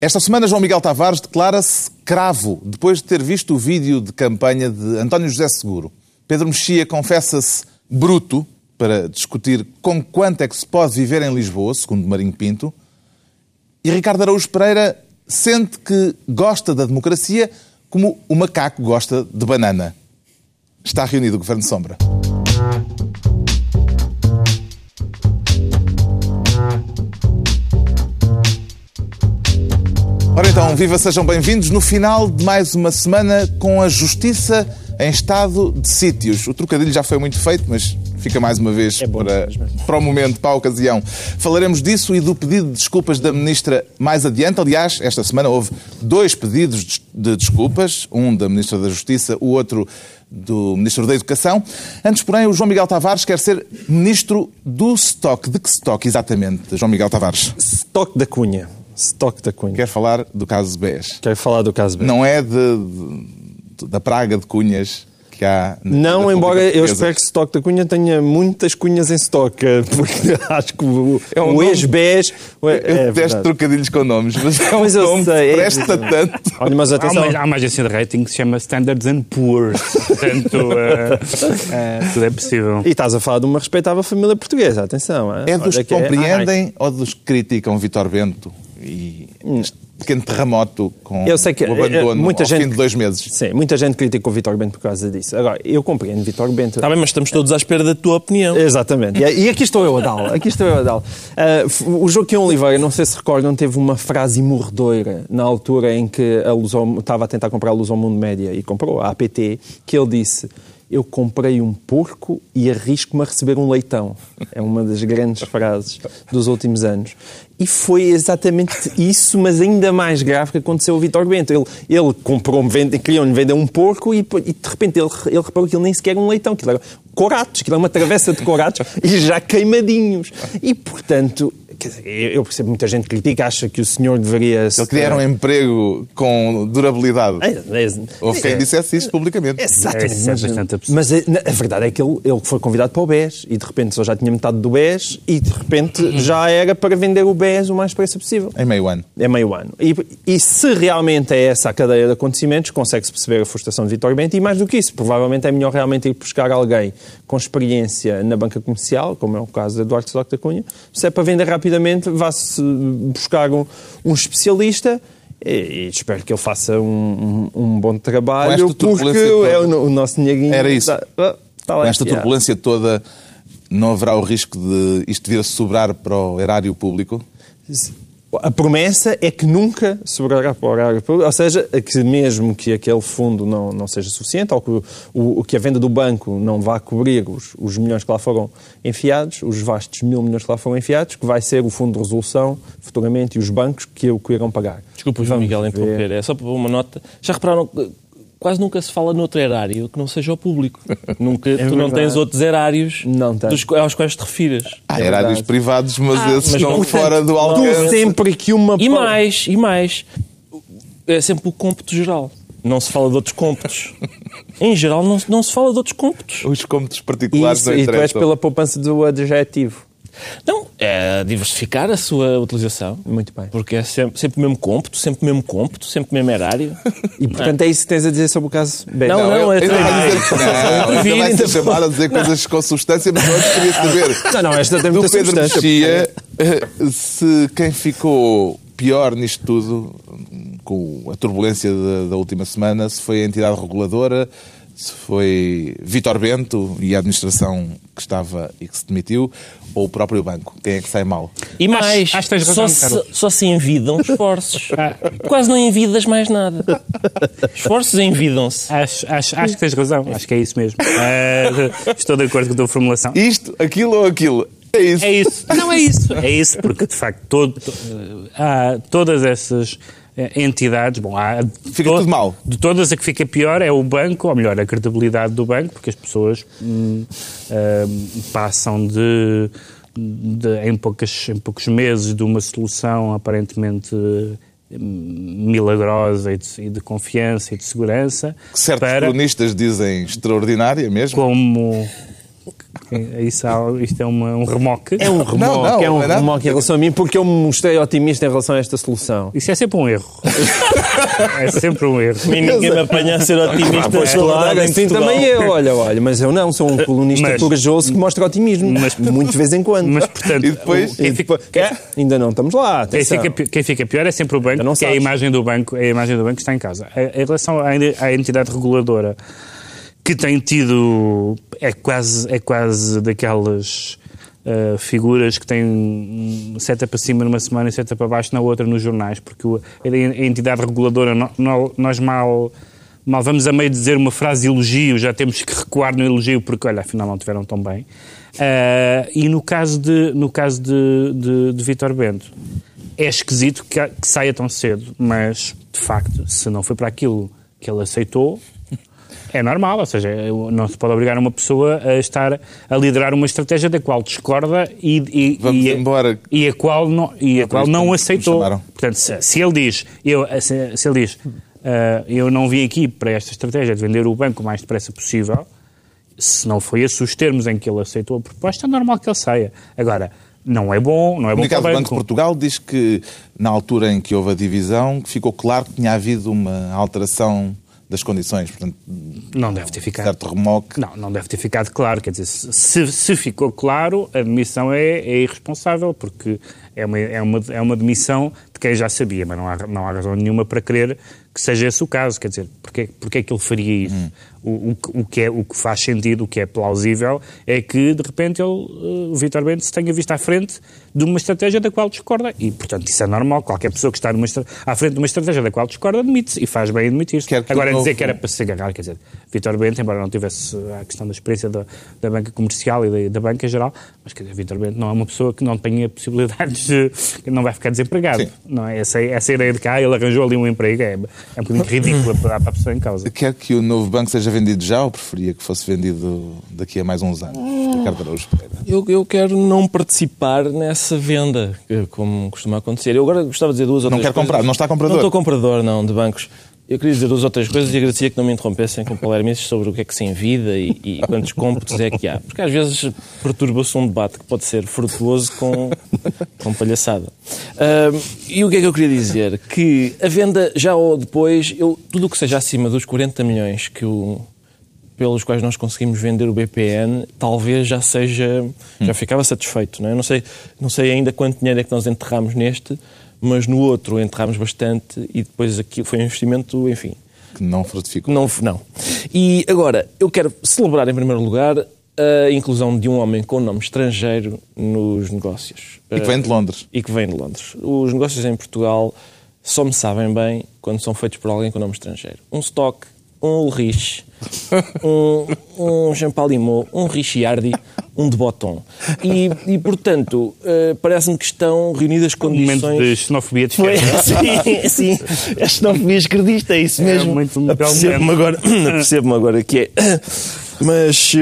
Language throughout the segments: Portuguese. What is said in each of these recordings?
Esta semana, João Miguel Tavares declara-se cravo depois de ter visto o vídeo de campanha de António José Seguro. Pedro Mexia confessa-se bruto para discutir com quanto é que se pode viver em Lisboa, segundo Marinho Pinto. E Ricardo Araújo Pereira sente que gosta da democracia como o macaco gosta de banana. Está reunido o Governo de Sombra. Ora então, viva, sejam bem-vindos no final de mais uma semana com a justiça em estado de sítios. O trocadilho já foi muito feito, mas fica mais uma vez É bom, para, mesmo. para o momento, para a ocasião. Falaremos disso e do pedido de desculpas da Ministra mais adiante. Aliás, esta semana houve dois pedidos de- de desculpas, um da Ministra da Justiça, o outro do Ministro da Educação. Antes, porém, o João Miguel Tavares quer ser Ministro do Stock. De que stock, exatamente, João Miguel Tavares? Stock da Cunha. Stock da Cunha. Quer falar do caso BES. Quero falar do caso B. Não é de, de- da praga de cunhas que há. na- Não, na embora eu espero que Stock da Cunha tenha muitas cunhas em stock, eh, porque acho que o, É um o ex-BES... Eu é detesto verdade. trocadilhos com nomes, mas é um Mas eu nome sei, que é presta evidente. tanto. Olha, mas Há atenção... uma, há uma agência de rating que se chama Standards and Poor's. Portanto, eh, tudo é possível. E estás a falar de uma respeitável família portuguesa, atenção. É dos Olha que é- compreendem ou dos que criticam Vitor Bento e este pequeno terremoto com Eu sei que, o eh, abandono muita ao gente- fim de dois meses? Sim, muita gente critica o Vitor Bento por causa disso. Agora, eu compreendo Vitor Bento. Está bem, mas estamos todos à espera da tua opinião. Exatamente. E, e aqui estou eu a dá-la. Aqui estou eu a dá-la. Ah, o Joaquim Oliveira, não sei se recordam, teve uma frase morredora na altura em que a estava a tentar comprar a Luz ao Mundo Média e comprou a APT, que ele disse eu comprei um porco e arrisco-me a receber um leitão. É uma das grandes frases dos últimos anos. E foi exatamente isso, mas ainda mais grave que aconteceu ao Vitor Bento. Ele, ele comprou, vende, queriam-lhe vender um porco e, e de repente ele, ele reparou que ele nem sequer era um leitão, que era coratos, que era uma travessa de coratos e já queimadinhos. E, portanto, dizer, eu percebo muita gente critica, acha que o senhor deveria... Ele queria era um emprego com durabilidade. É, é, Houve quem dissesse isto publicamente. Exatamente. Isso é mas, mas a, na- a verdade é que ele, ele foi convidado para o BES e de repente só já tinha metade do BES e de repente já era para vender o BES o mais depressa possível. Em meio ano. É meio ano. E, e se realmente é essa a cadeia de acontecimentos, consegue-se perceber a frustração de Vitor Bento e mais do que isso, provavelmente é melhor realmente ir buscar alguém com experiência na banca comercial, como é o caso de Eduardo Stock da Cunha. Se é para vender rapidamente, vá-se buscar um, um especialista e, espero que ele faça um, um- um bom trabalho, porque é o, o nosso dinheirinho... Era isso. está- está lá Com esta turbulência toda, não haverá o risco de isto vir a sobrar para o erário público? A promessa é que nunca sobrará para o horário público, ou seja, que mesmo que aquele fundo não, não seja suficiente, ou que, o, que a venda do banco não vá cobrir os, os milhões que lá foram enfiados, os vastos mil milhões que lá foram enfiados, que vai ser o fundo de resolução futuramente e os bancos que o que irão pagar. Desculpa, João Miguel, interromper. É só para uma nota. Já repararam que quase nunca se fala noutro erário que não seja o público. nunca, tu não verdade. tens outros erários Não dos, aos quais te refiras. Há É erários verdade. privados, mas Ah, esses mas estão portanto, fora do Tu alcance. sempre que uma... E mais, e mais. É sempre o cômputo geral. Não se fala de outros cômputos. em geral, não, se- não se fala de outros cômputos. Os cômodos particulares Isso, não e tu és interessam. pela poupança do adjetivo. Não, é diversificar a sua utilização. Muito bem. Porque é sempre, sempre o mesmo cômputo, sempre o mesmo cômputo, sempre o mesmo erário. E portanto é isso que tens a dizer sobre o caso B. Não, Não, não, é também. Vir, vai ainda ser chamado a dizer coisas com substância, mas nós queria saber Não, não, esta tem muita Pedro substância. Mexia eh, se quem ficou pior nisto tudo, com a turbulência da, da última semana, se foi a entidade reguladora, se foi Vítor Bento e a administração que estava e que se demitiu, ou o próprio banco. Quem é que sai mal? E mais, acho tens só, razão, se, só se envidam esforços. Ah. Quase não envidas mais nada. Esforços envidam-se. Acho, acho, acho que tens razão, acho que é isso mesmo. Eh, estou de acordo com a tua formulação. Isto, aquilo ou aquilo? É isso. É isso. Ah, não, é isso. É isso, porque de facto todo, to- há todas essas entidades, bom, há Fica tudo mal. De todas a que fica pior é o banco, ou melhor, a credibilidade do banco, porque as pessoas hum, hum, passam de, de- em, poucas, em poucos meses de uma solução aparentemente hum, milagrosa e de, e de confiança e de segurança Que certos para cronistas dizem extraordinária mesmo. como Isso, há- isto é uma- um remoque. É um remoque, Não, não, é um não é remoque em relação a mim, porque eu me mostrei otimista em relação a esta solução. Isso é sempre um erro. é sempre um erro. E ninguém me apanha a ser otimista. Pois claro, assim também eu, olha, olha, mas eu não, sou um colunista Mas- corajoso que mostra otimismo, Mas- muito de vez em quando. Mas, portanto, E depois- o- quem, fica, É, ainda não estamos lá, quem, fica, quem fica pior é sempre o banco, que é a imagem do banco, é a imagem do banco que está em casa. Em relação à entidade reguladora, que tem tido, é quase, é quase daquelas ah, figuras que têm seta para cima numa semana e seta para baixo na outra nos jornais, porque o- a entidade reguladora, no- no- nós mal, mal vamos a meio dizer uma frase elogio, já temos que recuar no elogio, porque, olha, afinal não tiveram tão bem. Ah, e no caso de, no caso de, de, de Vítor Bento, é esquisito que, que saia tão cedo, mas, de facto, se não foi para aquilo que ele aceitou, é normal, ou seja, não se pode obrigar uma pessoa a estar a liderar uma estratégia da qual discorda e, e, Vamos e, embora. e a qual não, e a qual não aceitou. Portanto, se, se ele diz, eu, se, se ele diz ah, eu não vim aqui para esta estratégia de vender o banco o mais depressa possível, se não foi esses os termos em que ele aceitou a proposta, é normal que ele saia. Agora, não é bom, não é bom para do o Banco de banco. Portugal diz que, na altura em que houve a divisão, ficou claro que tinha havido uma alteração das condições. Portanto, Não deve ter ficado. certo remoque. Não, não deve ter ficado claro. Quer dizer, se, se ficou claro, a demissão é, é irresponsável, porque é uma, é, uma, é uma demissão de quem já sabia, mas não há, não há razão nenhuma para crer que seja esse o caso. Quer dizer, porque, porque é que ele faria isso? O, o, que- o que é, o que faz sentido, o que é plausível, é que, de repente, ele, eh, o Vítor Bento se tenha visto à frente de uma estratégia da qual discorda. E, portanto, isso é normal. Qualquer pessoa que está numa, à frente de uma estratégia da qual discorda, demite-se. E faz bem que Agora, o dizer novo- que era para se agarrar, quer dizer, Vítor Bento, embora não tivesse a questão da experiência da, da banca comercial e da, da banca em geral, mas quer dizer, Vítor Bento não é uma pessoa que não tenha possibilidades de. que não vai ficar desempregado. Sim. Não é? essa, essa ideia de que ah, ele arranjou ali um emprego é, é um bocadinho ridícula para, para a pessoa em causa. Quer que o novo banco seja vendido já ou preferia que fosse vendido daqui a mais uns anos? Ricardo Araújo Pereira. Eu, eu quero não participar nessa venda, como costuma acontecer. Eu agora gostava de dizer duas ou Não três quer comprar, coisas. não está comprador? Não estou comprador, não, de bancos. Eu queria dizer duas ou três coisas e agradecia que não me interrompessem com palermices sobre o que é que se envida e, e quantos cômputos é que há. Porque às vezes perturba-se um debate que pode ser frutuoso com, com palhaçada. E o que é que eu queria dizer? Que a venda já ou depois, eu, tudo o que seja acima dos 40 milhões que o, pelos quais nós conseguimos vender o BPN, talvez já seja, já ficava satisfeito. Não, é? não, sei, não sei ainda quanto dinheiro é que nós enterramos neste, mas no outro enterramos bastante e depois aqui foi um investimento, enfim, Que não frutificou. não, não. E agora, eu quero celebrar em primeiro lugar a inclusão de um homem com nome estrangeiro nos negócios. E que vem de Londres. E que vem de Londres. Os negócios em Portugal só me sabem bem quando são feitos por alguém com nome estrangeiro. Um Stock, um Ulrich, um, um Jean Palimot, um Ricciardi, um de Botton. E, e portanto, eh, parece-me que estão reunidas Um momento condições... de xenofobia de esquerda. sim, sim. A xenofobia esquerdista, é isso É mesmo. muito um Apercebo-me agora, apercebo-me agora que é. Mas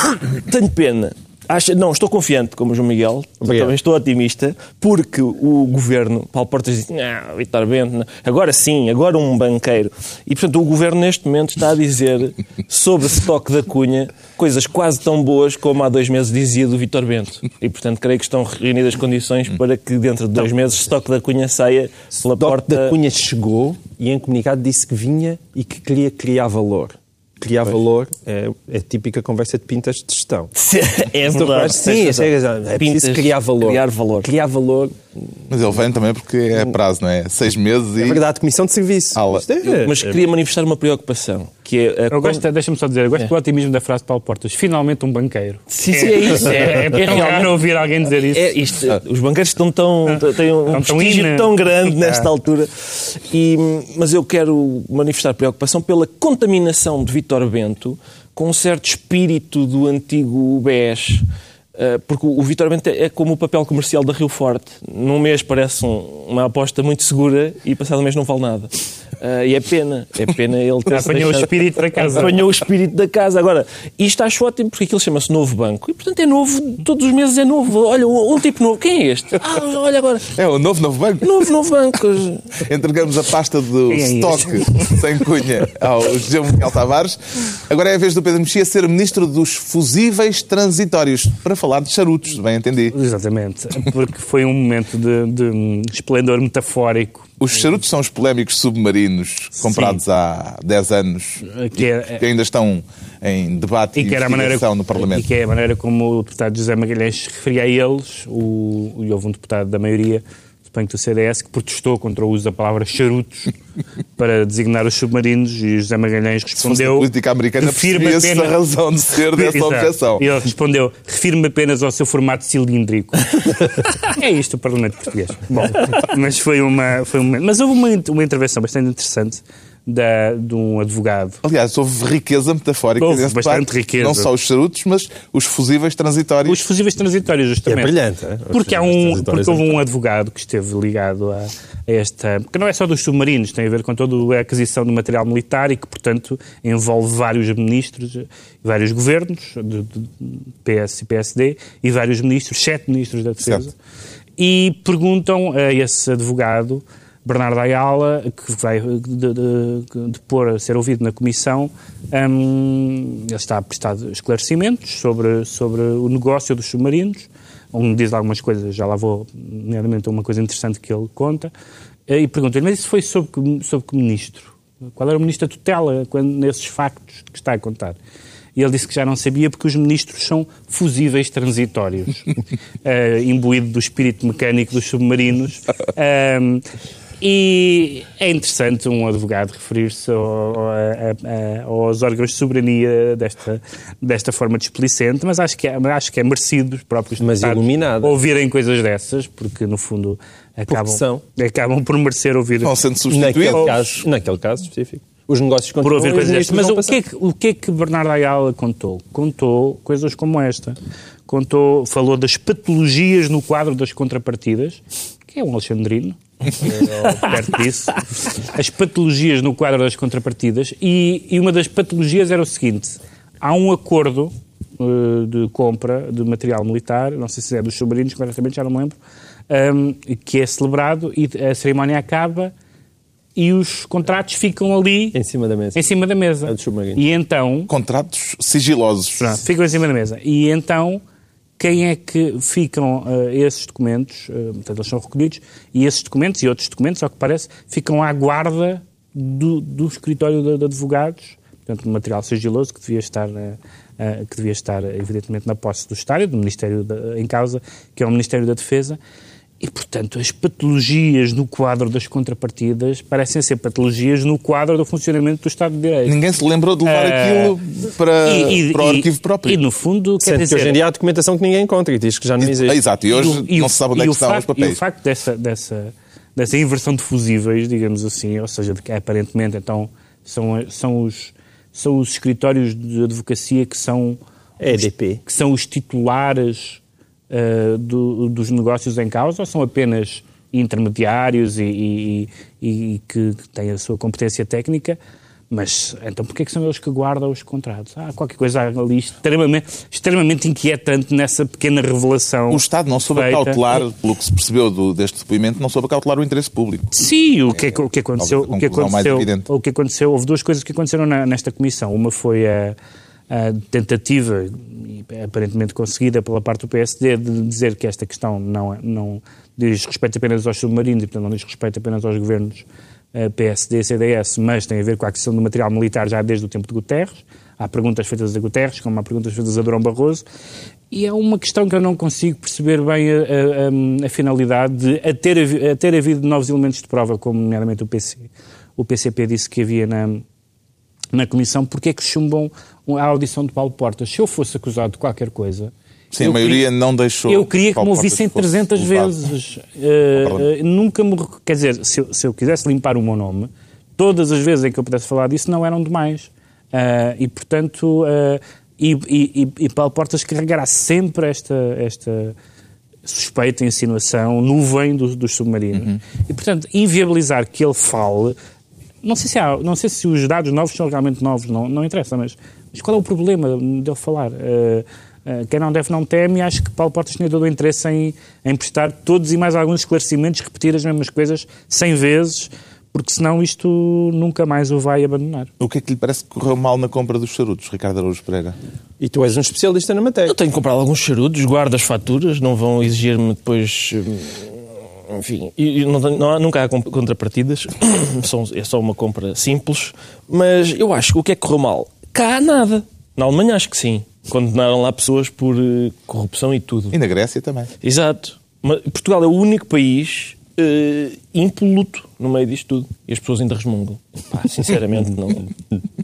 tenho pena. Acho, não, estou confiante, como o João Miguel, Obrigado. também estou otimista, porque o governo, Paulo Portas disse, não, Vitor Bento, agora sim, agora um banqueiro. E, portanto, o governo neste momento está a dizer sobre Stock da Cunha coisas quase tão boas como há dois meses dizia do Vitor Bento. E, portanto, creio que estão reunidas condições para que dentro de dois meses Stock da Cunha saia pela porta... da Cunha chegou e em comunicado disse que vinha e que queria criar valor. Criar valor é, é a típica conversa de pintas de gestão. é verdade. Sim, é, razão. é, é Pintas, criar valor. Criar valor. Criar valor. Mas ele vem também porque é prazo, não é? Seis meses e. É verdade, comissão de serviço. É- Mas queria manifestar uma preocupação, que é... a Eu gosto, deixa-me só dizer, eu gosto É. do otimismo da frase de Paulo Portas. Finalmente um banqueiro. Sim, sim, é isso. É, é, É tão raro ouvir alguém dizer isso. É isto, os banqueiros estão tão, têm um Estão tão prestígio in. tão grande nesta Ah. altura. E, mas eu quero manifestar preocupação pela contaminação de Vítor Bento com um certo espírito do antigo UBS. Uh, Porque o Vítor Bento é como o papel comercial da Rio Forte. Num mês parece um- uma aposta muito segura e passado um mês não vale nada. Uh, e é pena, é pena ele ter Apanhou deixado... o espírito da casa. Apanhou o espírito da casa. Agora, isto acho ótimo porque aquilo chama-se novo banco e, portanto, é novo, todos os meses é novo. Olha, um tipo novo. Quem é este? Ah, olha agora. É o novo novo banco? Novo novo banco. Entregamos a pasta do é estoque sem cunha ao José Miguel Tavares. Agora é a vez do Pedro Mexia ser ministro dos fusíveis transitórios para falar de charutos, bem entendi. Exatamente, porque foi um momento de, de esplendor metafórico os charutos são os polémicos submarinos comprados Sim. há 10 anos que, é, que, ainda estão em debate e, e investigação no Parlamento. E que é a maneira como o deputado José Magalhães referia a eles, o, e houve um deputado da maioria suponho do CDS, que protestou contra o uso da palavra charutos para designar os submarinos e José Magalhães respondeu... Se política americana apenas... a razão de ser dessa objeção. E ele respondeu, refiro-me apenas ao seu formato cilíndrico. é isto o Parlamento Português. Bom, mas foi uma... Foi uma... Mas houve uma, uma intervenção bastante interessante da, de um advogado. Aliás, houve riqueza metafórica houve bastante parte, riqueza. Não só os charutos, mas os fusíveis transitórios. Os fusíveis transitórios, justamente. é brilhante. É? Porque, há um, porque houve um advogado que esteve ligado a, a esta... Porque não é só dos submarinos, tem a ver com toda a aquisição de material militar e que, portanto, envolve vários ministros, vários governos, de, de PS e PSD, e vários ministros, sete ministros da Defesa. Certo. E perguntam a esse advogado Bernardo Ayala, que vai depor a ser ouvido na Comissão, um, ele está a prestar esclarecimentos sobre, sobre o negócio dos submarinos, onde diz algumas coisas, já lá vou, nomeadamente uma coisa interessante que ele conta, eh, e pergunta-lhe, mas isso foi sobre que, sobre que ministro? Qual era o ministro da tutela quando, nesses factos que está a contar? E ele disse que já não sabia porque os ministros são fusíveis transitórios, uh, imbuído do espírito mecânico dos submarinos. Um, e é interessante um advogado referir-se ao, aos órgãos de soberania desta, desta forma displicente, mas acho que é, acho que é merecido os próprios mas iluminado. ouvirem coisas dessas, porque no fundo acabam, acabam por merecer ouvir. Não sendo substituídos. Naquele caso, naquele caso específico. Os negócios por ouvir coisas destas. Mas o que, é que, o que é que Bernardo Ayala contou? Contou coisas como esta. Contou, falou das patologias no quadro das contrapartidas, que é um alexandrino, perto disso, as patologias no quadro das contrapartidas e, e, uma das patologias era o seguinte, há um acordo uh, de compra de material militar, não sei se é dos submarinos, concretamente já não me lembro, um, que é celebrado e a cerimónia acaba e os contratos ficam ali em cima da mesa. Em cima da mesa. É e então contratos sigilosos. Pronto, ficam em cima da mesa. E então quem é que ficam uh, esses documentos, uh, portanto, eles são recolhidos, e esses documentos e outros documentos, ao que parece, ficam à guarda do, do escritório de, de, advogados, portanto, material sigiloso que devia estar, uh, que devia estar evidentemente, na posse do Estado, do Ministério em causa, que é o Ministério da Defesa, e, portanto, as patologias no quadro das contrapartidas parecem ser patologias no quadro do funcionamento do Estado de Direito. Ninguém se lembrou de levar uh, aquilo para, e, e, para o arquivo próprio. E, no fundo, quer dizer... que hoje em dia há documentação que ninguém encontra e diz que já não existe. Exato, e hoje e não se sabe onde é que estão os papéis. E o facto dessa, dessa, dessa inversão de fusíveis, digamos assim, ou seja, de que aparentemente então são, são, os, são os escritórios de advocacia que são... EDP. Os, que são os titulares uh, do, dos negócios em causa ou são apenas intermediários e, e, e, e que têm a sua competência técnica? Mas então porquê é que são eles que guardam os contratos? Há qualquer coisa ali extremamente, extremamente inquietante nessa pequena revelação. O Estado não soube feita. cautelar, pelo que se percebeu do, deste depoimento, não soube cautelar o interesse público. Sim, o que, é, o que aconteceu, o que aconteceu, o que aconteceu, houve duas coisas que aconteceram na, nesta comissão. Uma foi a, a tentativa, aparentemente conseguida pela parte do PSD, de dizer que esta questão não, não diz respeito apenas aos submarinos e, portanto, não diz respeito apenas aos governos eh, PSD e CDS, mas tem a ver com a aquisição do material militar já desde o tempo de Guterres. Há perguntas feitas a Guterres, como há perguntas feitas a Durão Barroso, e é uma questão que eu não consigo perceber bem a, a, a finalidade de a ter, a ter havido novos elementos de prova, como nomeadamente o PC. O PCP disse que havia na, na Comissão, porque é que chumbam a audição de Paulo Portas? Se eu fosse acusado de qualquer coisa... Sim, a maioria queria, não deixou... Eu queria que me ouvissem 300 vezes. Uh, uh, nunca me... Quer dizer, se eu, se eu, quisesse limpar o meu nome, todas as vezes em que eu pudesse falar disso não eram demais. Uh, e, portanto... E, e, e, Paulo Portas carregará sempre esta, esta suspeita, insinuação, nuvem do, dos submarinos. Uhum. E, portanto, inviabilizar que ele fale não sei se há, não sei se os dados novos são realmente novos, não, não interessa, mas, mas qual é o problema dele falar? Uh, uh, quem não deve não teme e acho que Paulo Portas tinha todo o interesse em, em prestar todos e mais alguns esclarecimentos, repetir as mesmas coisas cem vezes, porque senão isto nunca mais o vai abandonar. O que é que lhe parece que correu mal na compra dos charutos, Ricardo Araújo Pereira? E tu és um especialista na matéria. Eu tenho comprado alguns charutos, guardo as faturas, não vão exigir-me depois hum, enfim, não, não, nunca há contrapartidas, é só uma compra simples, mas eu acho que o que é que correu mal? Cá há nada. Na Alemanha acho que sim. Condenaram lá pessoas por uh, corrupção e tudo. E na Grécia também. Exato. Mas Portugal é o único país uh, impoluto no meio disto tudo. E as pessoas ainda resmungam. Pá, sinceramente, não,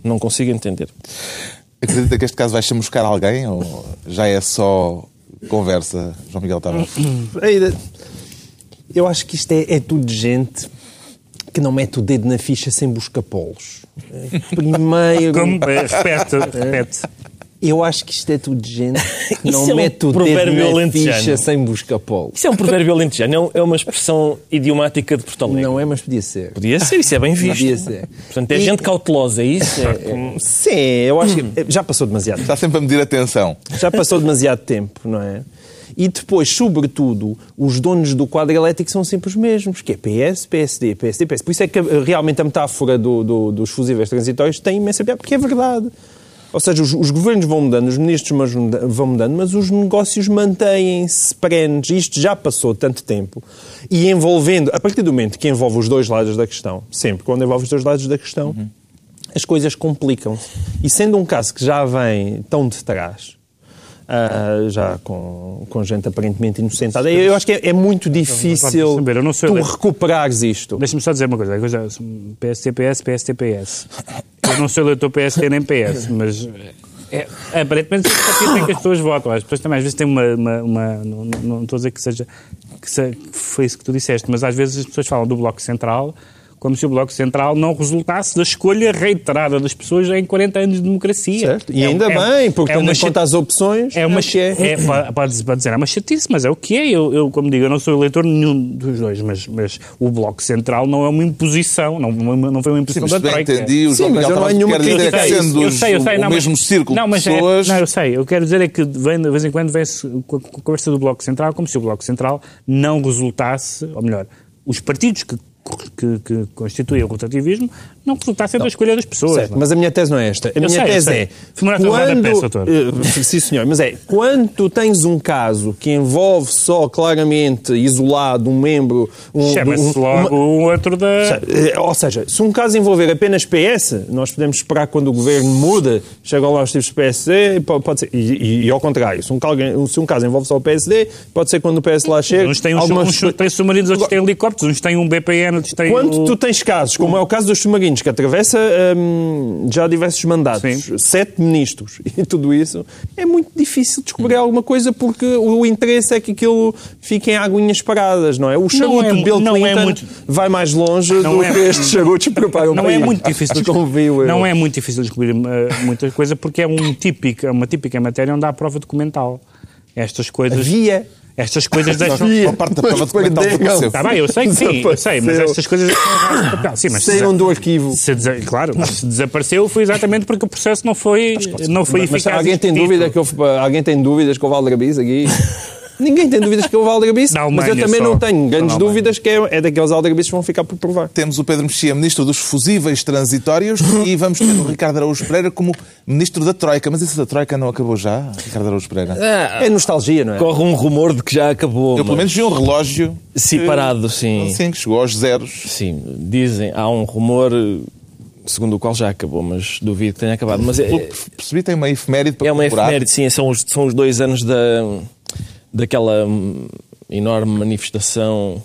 não consigo entender. Acredita que este caso vai chamuscar alguém ou já é só conversa, João Miguel Tavares? Eu acho que isto é, é tudo gente que não mete o dedo na ficha sem buscar polos. Primeiro. Como, repete, repete. Eu acho que isto é tudo gente que não é um mete o dedo na ficha sem buscar polos. Isso é um provérbio alentejano, é uma expressão idiomática de Porto Alegre. Não é, mas podia ser. Podia ser, isso é bem visto. Podia ser. Portanto, é e... gente cautelosa, é isso? É, é... Sim, eu acho que já passou demasiado. Está sempre a medir atenção. Já passou demasiado tempo, não é? E depois, sobretudo, os donos do quadro elétrico são sempre os mesmos, que é PS, PSD, PSD, PS. Por isso é que realmente a metáfora do, do, dos fusíveis transitórios tem imensa piada, porque é verdade. Ou seja, os, os, governos vão mudando, os ministros vão mudando, mas os negócios mantêm-se perenes. Isto já passou tanto tempo. E envolvendo, a partir do momento que envolve os dois lados da questão, sempre quando envolve os dois lados da questão, uhum. as coisas complicam-se. E sendo um caso que já vem tão de trás, uh, já com, com gente aparentemente inocentada. Eu acho que é, é muito difícil saber, não tu recuperares isto. Deixa-me só dizer uma coisa. coisa PSTPS, PSTPS. Eu não sou eleitor PST nem PS, mas... É, aparentemente é o partido em que as pessoas votam. As pessoas também às vezes têm uma. uma, uma não, não, estou a dizer que seja. Que, se, que foi isso que tu disseste, mas às vezes as pessoas falam do Bloco Central como se o Bloco Central não resultasse da escolha reiterada das pessoas em 40 anos de democracia. Certo. E é, ainda é, bem, porque é tendo em conta as opções... É uma, é, é, pode, pode dizer, é uma chatice, mas é o que é. Eu, eu, como digo, eu não sou eleitor nenhum dos dois, mas, mas o Bloco Central não é uma imposição, não, não foi uma imposição Sim, da Troika. entendi, o João Miguel estava a dizer que sendo eu sei, eu sei, o não, mesmo círculo não, mas de pessoas... É, não, eu sei, eu quero dizer é que vem, de vez em quando vem-se com a conversa do Bloco Central como se o Bloco Central não resultasse, ou melhor, os partidos que que, que constitui o rotativismo não resultasse da escolha das pessoas. Certo, mas a minha tese não é esta. A eu minha sei, tese é. Quando, peça, uh, sim, senhor, mas é quando tu tens um caso que envolve só claramente isolado um membro. Um, Chama-se um, logo um outro da. Eh, ou seja, se um caso envolver apenas PS, nós podemos esperar quando o governo muda, chegam lá os tipos de PSD, pode ser. E, e, e, ao contrário, se um, se um caso envolve só o PSD, pode ser quando o PS lá chega. Uns têm, algumas... uns, têm submarinos, outros têm helicópteros, uns têm um BPN, outros têm. Quando o... tu tens casos, como é o caso dos submarinos, que atravessa hum, já diversos mandatos, Sim. sete ministros e tudo isso, é muito difícil descobrir alguma coisa porque o interesse é que aquilo fique em aguinhas paradas, não é? O charuto é, Bill Clinton é muito... vai mais longe não do é... que estes charutos preparam não para é muito difícil Não é muito difícil descobrir uh, muita coisa porque é um típico, uma típica matéria onde há prova documental. Estas coisas... Havia estas coisas deixam. A parte da prova documental. Está bem, eu sei que sim, eu sei, mas estas coisas sim, mas Saíram do arquivo. Se, claro, mas se desapareceu foi exatamente porque o processo não foi, não foi mas, eficaz. Mas alguém tem, dúvida que houve, alguém tem dúvidas que houve aldrabice aqui? Ninguém tem dúvidas que é o aldrabice, mas eu também só. não tenho grandes dúvidas que é, é daqueles aldrabices que vão ficar por provar. Temos o Pedro Mexia, Ministro dos Fusíveis Transitórios, e vamos ter o Ricardo Araújo Pereira como Ministro da Troika. Mas isso da Troika não acabou já, Ricardo Araújo Pereira? É, é nostalgia, não é? Corre um rumor de que já acabou. Eu pelo menos vi um relógio... Separado, sim. Sim, que chegou aos zeros. Sim, dizem, há um rumor segundo o qual já acabou, mas duvido que tenha acabado. Mas é, percebi, tem uma efeméride para É uma efeméride, sim, são os, são os dois anos da daquela enorme manifestação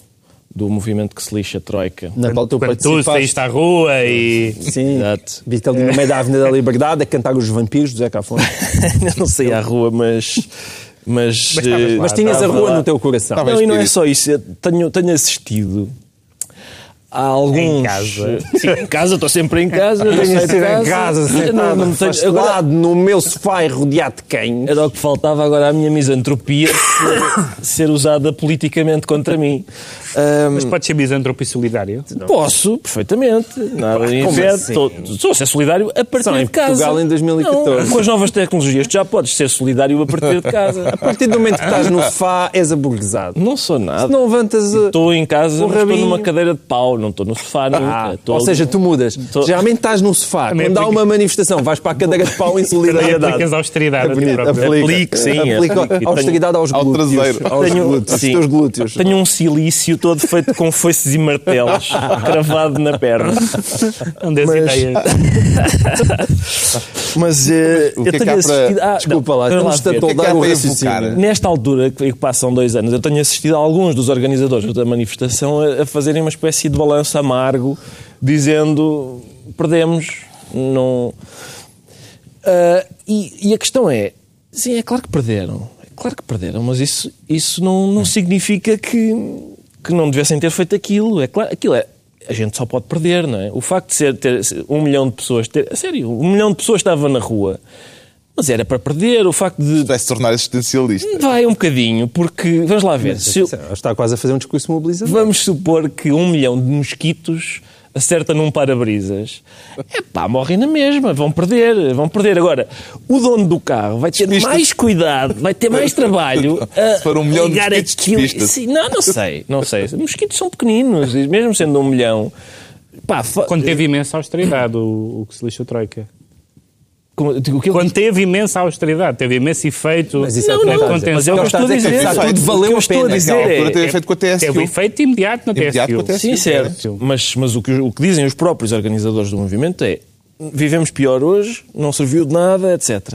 do movimento que se lixa a Troika. Na qual tu Quando tu saíste à rua e... Sim, Exato. viste ali no meio da Avenida da Liberdade a cantar os vampiros do Zé Cafone. não sei à rua, mas... Mas, mas, mas tinhas a rua lá. no teu coração. Não, e não é só isso. Tenho, tenho assistido Há alguns. Em casa. Sim, em casa, estou sempre em casa. não Tenho casa. em casa, Não, sentado, não tenho- agora, afastado, no meu sofá e rodeado de cães. era o que faltava agora a minha misantropia ser, ser usada politicamente contra mim. Ahm, Mas pode ser misantropo e solidário? Posso, perfeitamente. Nada me impede. assim? Estou- Estou a ser solidário a partir Só de casa. Portugal em 2014. Não, com as novas tecnologias, tu já podes ser solidário a partir de casa. A partir do momento que estás no sofá, és aburguesado. Não sou nada. Se não levantas Estou em casa, estou numa cadeira de pau, não estou no sofá. Ah, Estou- ou seja, tu mudas. Estou- Geralmente estás no sofá. Também Quando há aplica- uma manifestação, vais para a cadeira de pau em solidariedade. Aplicas austeridade a ti Bonito, próprio. aplica. Aplique, sim, Aplica aplique. austeridade aos Ao glúteos. traseiro. Aos Tenho- glúteos, sim. os teus glúteos. Tenho um silício todo feito com foices e martelos cravado na perna. Não dês Mas- ideia. Mas O que é há para- assistido. Ah, Desculpa lá, estamos a é toldar o para raciocínio. Nesta altura, que passam dois anos, eu tenho assistido a alguns dos organizadores da manifestação a, a fazerem uma espécie de balanço amargo, dizendo perdemos, não. Ah, e, e a questão é, sim, é claro que perderam, é claro que perderam, mas isso, isso não, não significa que, que não devessem ter feito aquilo. É claro, aquilo é. A gente só pode perder, não é? O facto de ser, ter um milhão de pessoas, ter, sério, um milhão de pessoas estava na rua, mas era para perder. O facto de Vai se tornar existencialista. Vai um bocadinho, porque vamos lá ver. Eu- Está quase a fazer um discurso mobilizador. vamos supor que um milhão de mosquitos acerta num para-brisas. É pá, morrem na mesma, vão perder, vão perder. Agora, o dono do carro vai ter Despista-se. mais cuidado, vai ter mais trabalho a Se for um milhão de mosquitos, aquilo. Sim, não, não sei, não sei. Os mosquitos são pequeninos, e mesmo sendo um milhão. Pá, fa- Quando teve imensa austeridade, o, o que se lixa o Troika. como- digo, o que eu- Quando teve imensa austeridade, teve imenso efeito Mas isso é na o que está a dizer. contenção. Mas é o que eu estou a dizer de tudo, valeu eu a pena. dizer Naquela é- altura teve efeito com a TSU. Teve efeito imediato na TSU. Sim, certo. Mas, mas o, que, o que dizem os próprios organizadores do movimento é vivemos pior hoje, não serviu de nada, etc.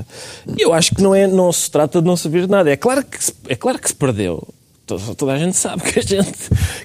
E eu acho que não, é, não se trata de não servir de nada. É claro que se, é claro que se perdeu. Toda, toda a gente sabe que a gente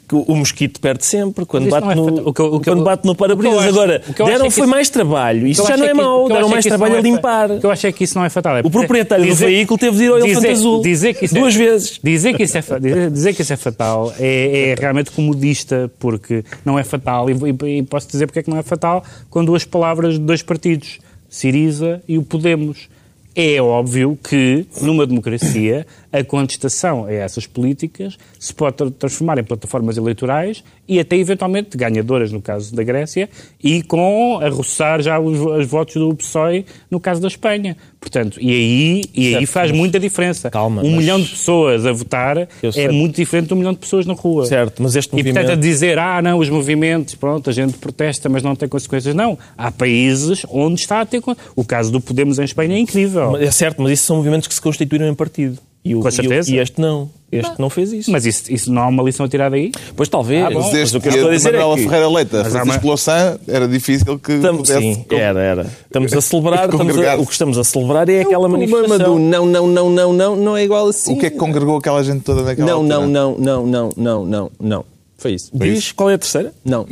que o, mosquito perde sempre quando bate é no. O que o que quando bate no acho- Agora, deram é foi isso- mais trabalho. Isso já não é o mau, deram é mais trabalho a é limpar. O que eu acho é que isso não é fatal. É O proprietário do veículo teve de ir ao elefante azul. Dizer que isso Duas é, vezes. Dizer que isso é, dizer, dizer que isso é fatal é, é realmente comodista, porque não é fatal. E, e- e posso dizer porque é que não é fatal com duas palavras de dois partidos, Siriza e o Podemos. É óbvio que, numa democracia, a contestação a essas políticas se pode tra- transformar em plataformas eleitorais e até eventualmente ganhadoras, no caso da Grécia, e com a roçar já os, os votos do PSOE no caso da Espanha. Portanto, e aí, e aí Certo, faz mas- muita diferença. Calma, um mas- milhão de pessoas a votar é muito diferente de um milhão de pessoas na rua. Certo, mas este E portanto a movimento... dizer, ah não, os movimentos, pronto, a gente protesta, mas não tem consequências. Não, há países onde está a ter... O caso do Podemos em Espanha é incrível. É certo, mas isso são movimentos que se constituíram em partido. E, o, Com e o- certeza. e este não. Este não fez isso. Mas isso, isso não há uma lição tirada aí? Pois talvez. Ah, bom. Mas mas o que eu estou a dizer Manuela é que... Ferreira Leite, a Mas Francisco uma- Louçã, era difícil que Estamos, pudesse... sim, era, era. Estamos a celebrar, estamos a- o que estamos a celebrar é aquela o problema manifestação. do não, não, não, não, não, não é igual assim. O que é que congregou aquela gente toda naquela Não, altura? não, não, não, não, não, não, não. Foi isso. Diz qual é a terceira? Não.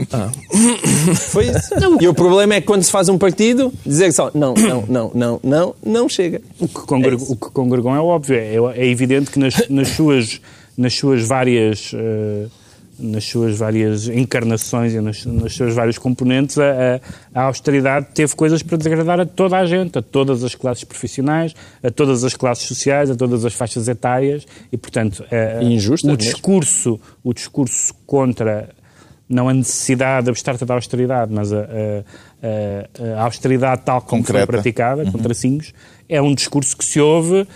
Foi isso. E o problema é que quando se faz um partido, dizer só não, não, não, não, não, não chega. O que congregou, o que congregou é óbvio. É, é evidente que nas, nas suas, nas suas várias... eh, nas suas várias encarnações e nos, nos seus vários componentes, a, a- austeridade teve coisas para desagradar a toda a gente, a todas as classes profissionais, a todas as classes sociais, a todas as faixas etárias e, portanto, a- o mesmo. discurso, o discurso contra não a necessidade abstrata da austeridade, mas a, a- a- austeridade tal como Concreta. foi praticada, com tracinhos, é um discurso que se ouve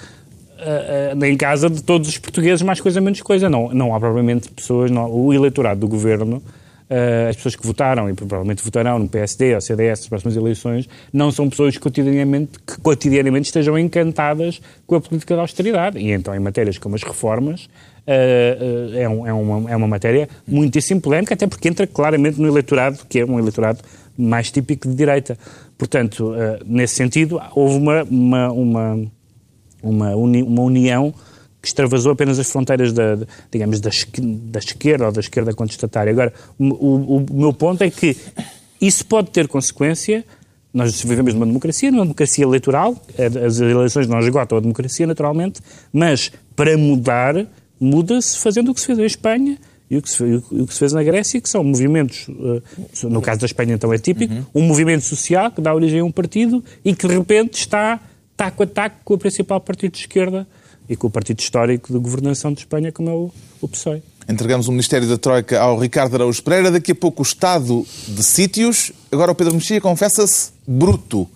ah, ah, em casa de todos os portugueses, mais coisa menos coisa. Não, não há provavelmente pessoas, não, o eleitorado do governo, ah, as pessoas que votaram e provavelmente votarão no PSD ou CDS nas próximas eleições, não são pessoas que cotidianamente, que cotidianamente estejam encantadas com a política da austeridade. E então, em matérias como as reformas, ah, ah, é, um- é uma, é uma matéria muitíssimo polémica, até porque entra claramente no eleitorado, que é um eleitorado mais típico de direita. Portanto, nesse sentido, houve uma, uma, uma uma, uni- uma união que extravasou apenas as fronteiras da, de- digamos, da, da esquerda ou da esquerda contestatária. Agora, o, o- o meu ponto é que isso pode ter consequência. Nós vivemos numa democracia, numa democracia eleitoral, eh, as eleições não esgotam a democracia, naturalmente, mas para mudar, muda-se fazendo o que se fez em Espanha e o que se, fez, o que se fez na Grécia, que são movimentos, uh, no caso da Espanha então é típico, uhum. um movimento social que dá origem a um partido e que de repente está taco a taco com o principal partido de esquerda e com o partido histórico de governação de Espanha, como é o, o PSOE. Entregamos o Ministério da Troika ao Ricardo Araújo Pereira. Daqui a pouco o estado de sítios. Agora o Pedro Mexia confessa-se bruto.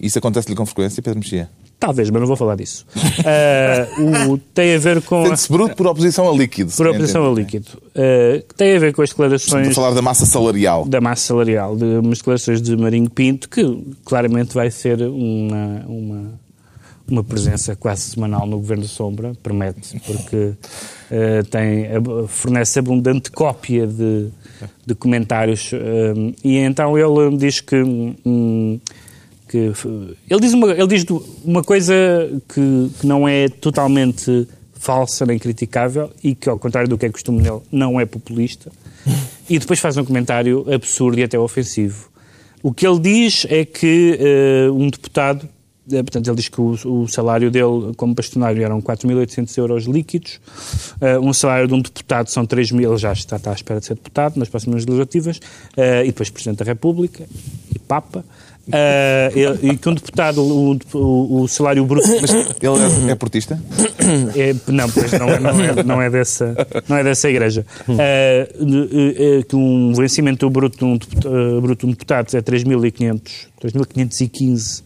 Isso acontece-lhe com frequência, Pedro Mexia? Talvez, mas não vou falar disso. Uh, o, tem a ver com. Sente-se bruto por oposição a líquido. Por oposição a líquido. Uh, tem a ver com as declarações. Estamos a falar da massa salarial. Da massa salarial, de umas declarações de Marinho Pinto, que claramente vai ser uma, uma uma presença quase semanal no Governo Sombra, permite, porque uh, tem, fornece abundante cópia de, de comentários. E então ele diz que. Um, que ele, diz uma, ele diz uma coisa que, que não é totalmente falsa nem criticável e que, ao contrário do que é costume nele, não é populista. E depois faz um comentário absurdo e até ofensivo. O que ele diz é que uh, um deputado é, portanto, ele diz que o, o salário dele como bastonário eram 4.800 euros líquidos, uh, um salário de um deputado são 3 mil, ele já está, está à espera de ser deputado nas próximas legislativas, uh, e depois Presidente da República e Papa. Uh, e que um deputado, o, o, o, salário bruto. Mas ele é, é portista? É, não, pois não é, não, é, não, é dessa, não é dessa igreja. Uh, que um vencimento bruto de um, bruto de um deputado é 3.500, 3.515 uh,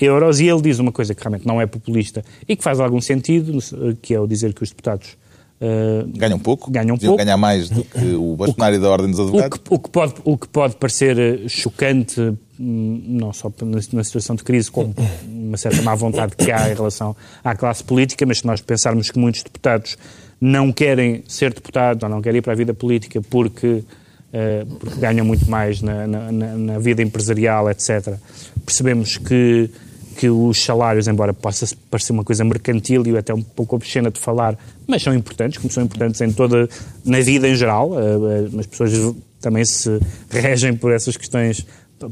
euros, e ele diz uma coisa que realmente não é populista e que faz algum sentido, que é o dizer que os deputados Uh, ganham pouco? Ganham pouco. ganhar mais do que o bastonário da Ordem dos Advogados? O que, o que, pode, o que pode parecer eh, chocante, hum, não só na, situação de crise, como uma certa má vontade que há em relação à classe política, mas se nós pensarmos que muitos deputados não querem ser deputados ou não querem ir para a vida política porque, uh, porque ganham muito mais na, na, na vida empresarial, etc., percebemos que, que os salários, embora possa parecer uma coisa mercantil e até um pouco obscena de falar, mas são importantes, como são importantes em toda, na vida em geral, eh, eh, as pessoas também se regem por essas questões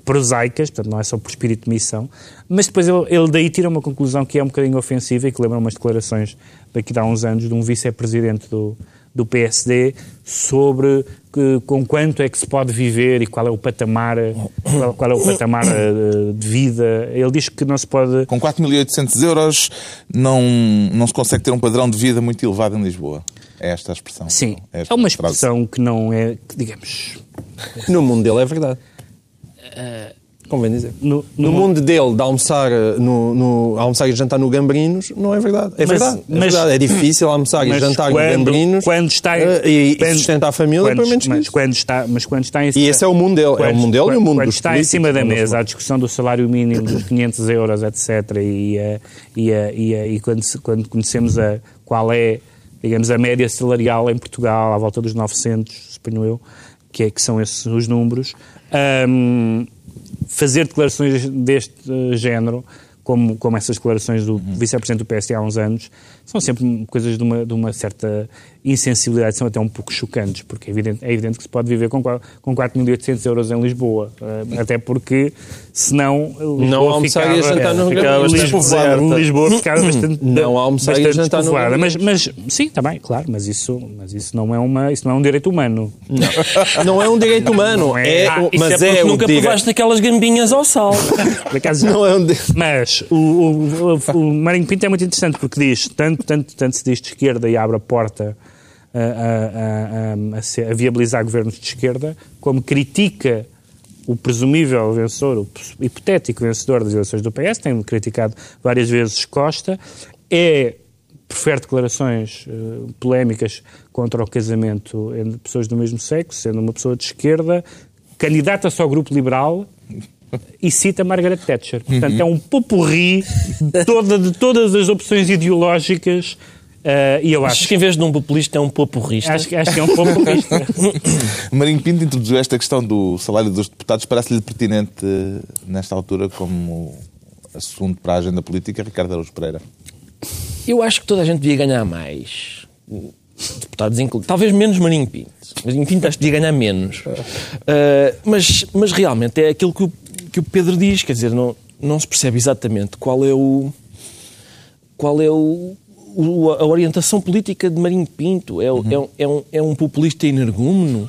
prosaicas, portanto não é só por espírito de missão, mas depois ele, ele, daí tira uma conclusão que é um bocadinho ofensiva e que lembra umas declarações daqui há uns anos de um vice-presidente do, do PSD sobre que, com quanto é que se pode viver e qual é o patamar, qual, qual é o patamar uh, de vida. Ele diz que não se pode... Com 4.800 euros não, não se consegue ter um padrão de vida muito elevado em Lisboa. É esta a expressão. Sim, é, é uma expressão frase. que não é, digamos... No mundo dele é verdade. Uh, Convém dizer. No, no, no mundo dele, de almoçar, eh, no, no, almoçar e jantar no Gambrinos, não é verdade. É mas, verdade. É, mas, verdade. é difícil almoçar e jantar quando, no Gambrinos quando está, uh, e, quando, sustentar a família quando, menos mas, quando está, mas quando está em cima, E esse é o mundo dele. Quando, é o mundo dele e o mundo Quando está em cima da mesa a discussão do salário mínimo dos 500 euros, etc. E, e, e, e quando, quando conhecemos a, qual é, digamos, a média salarial em Portugal, à volta dos 900, suponho eu, que, é, que são esses os números, um, fazer declarações deste uh, género, como, como essas declarações do uhum. vice-presidente do PSD há uns anos, são sempre coisas de uma, de uma certa insensibilidade, são até um pouco chocantes, porque é evidente, é evidente que se pode viver com, com 4.800 euros em Lisboa, uh, até porque senão Lisboa não almoçar e jantar no ficava Lisboa, Lisboa ficava bastante não almoçar e jantar no mas, mas sim, está bem, claro, mas isso, mas isso não é uma isso não é um direito humano. Não, não é um direito humano, não, é, é ah, mas é, é nunca direito. provaste aquelas gambinhas ao sal. Acaso, não é um mas o, o, o, o Marinho Pinto é muito interessante porque diz tanto, tanto, tanto se diz de esquerda e abre a porta a, a, a, a viabilizar governos de esquerda, como critica o presumível vencedor, o hipotético vencedor das eleições do PS, tem criticado várias vezes Costa, é prefere declarações uh, polémicas contra o casamento entre pessoas do mesmo sexo, sendo uma pessoa de esquerda, candidata-se ao grupo liberal e cita Margaret Thatcher. Portanto, uhum. é um popurri de, toda, de todas as opções ideológicas Uh, e eu acho... acho que em vez de um populista é um popurrista. Acho, acho que é um popurrista. Marinho Pinto introduziu esta questão do salário dos deputados. Parece-lhe pertinente nesta altura como assunto para a agenda política, Ricardo Araújo Pereira? Eu acho que toda a gente devia ganhar mais. Deputados incluídos. Talvez menos Marinho Pinto. Marinho Pinto acho que devia ganhar menos. Uh, mas, mas realmente é aquilo que o, que o Pedro diz, quer dizer, não, não se percebe exatamente qual é o qual é o, o- a orientação política de Marinho Pinto? É, Uhum. é um- é um, é um populista energúmeno?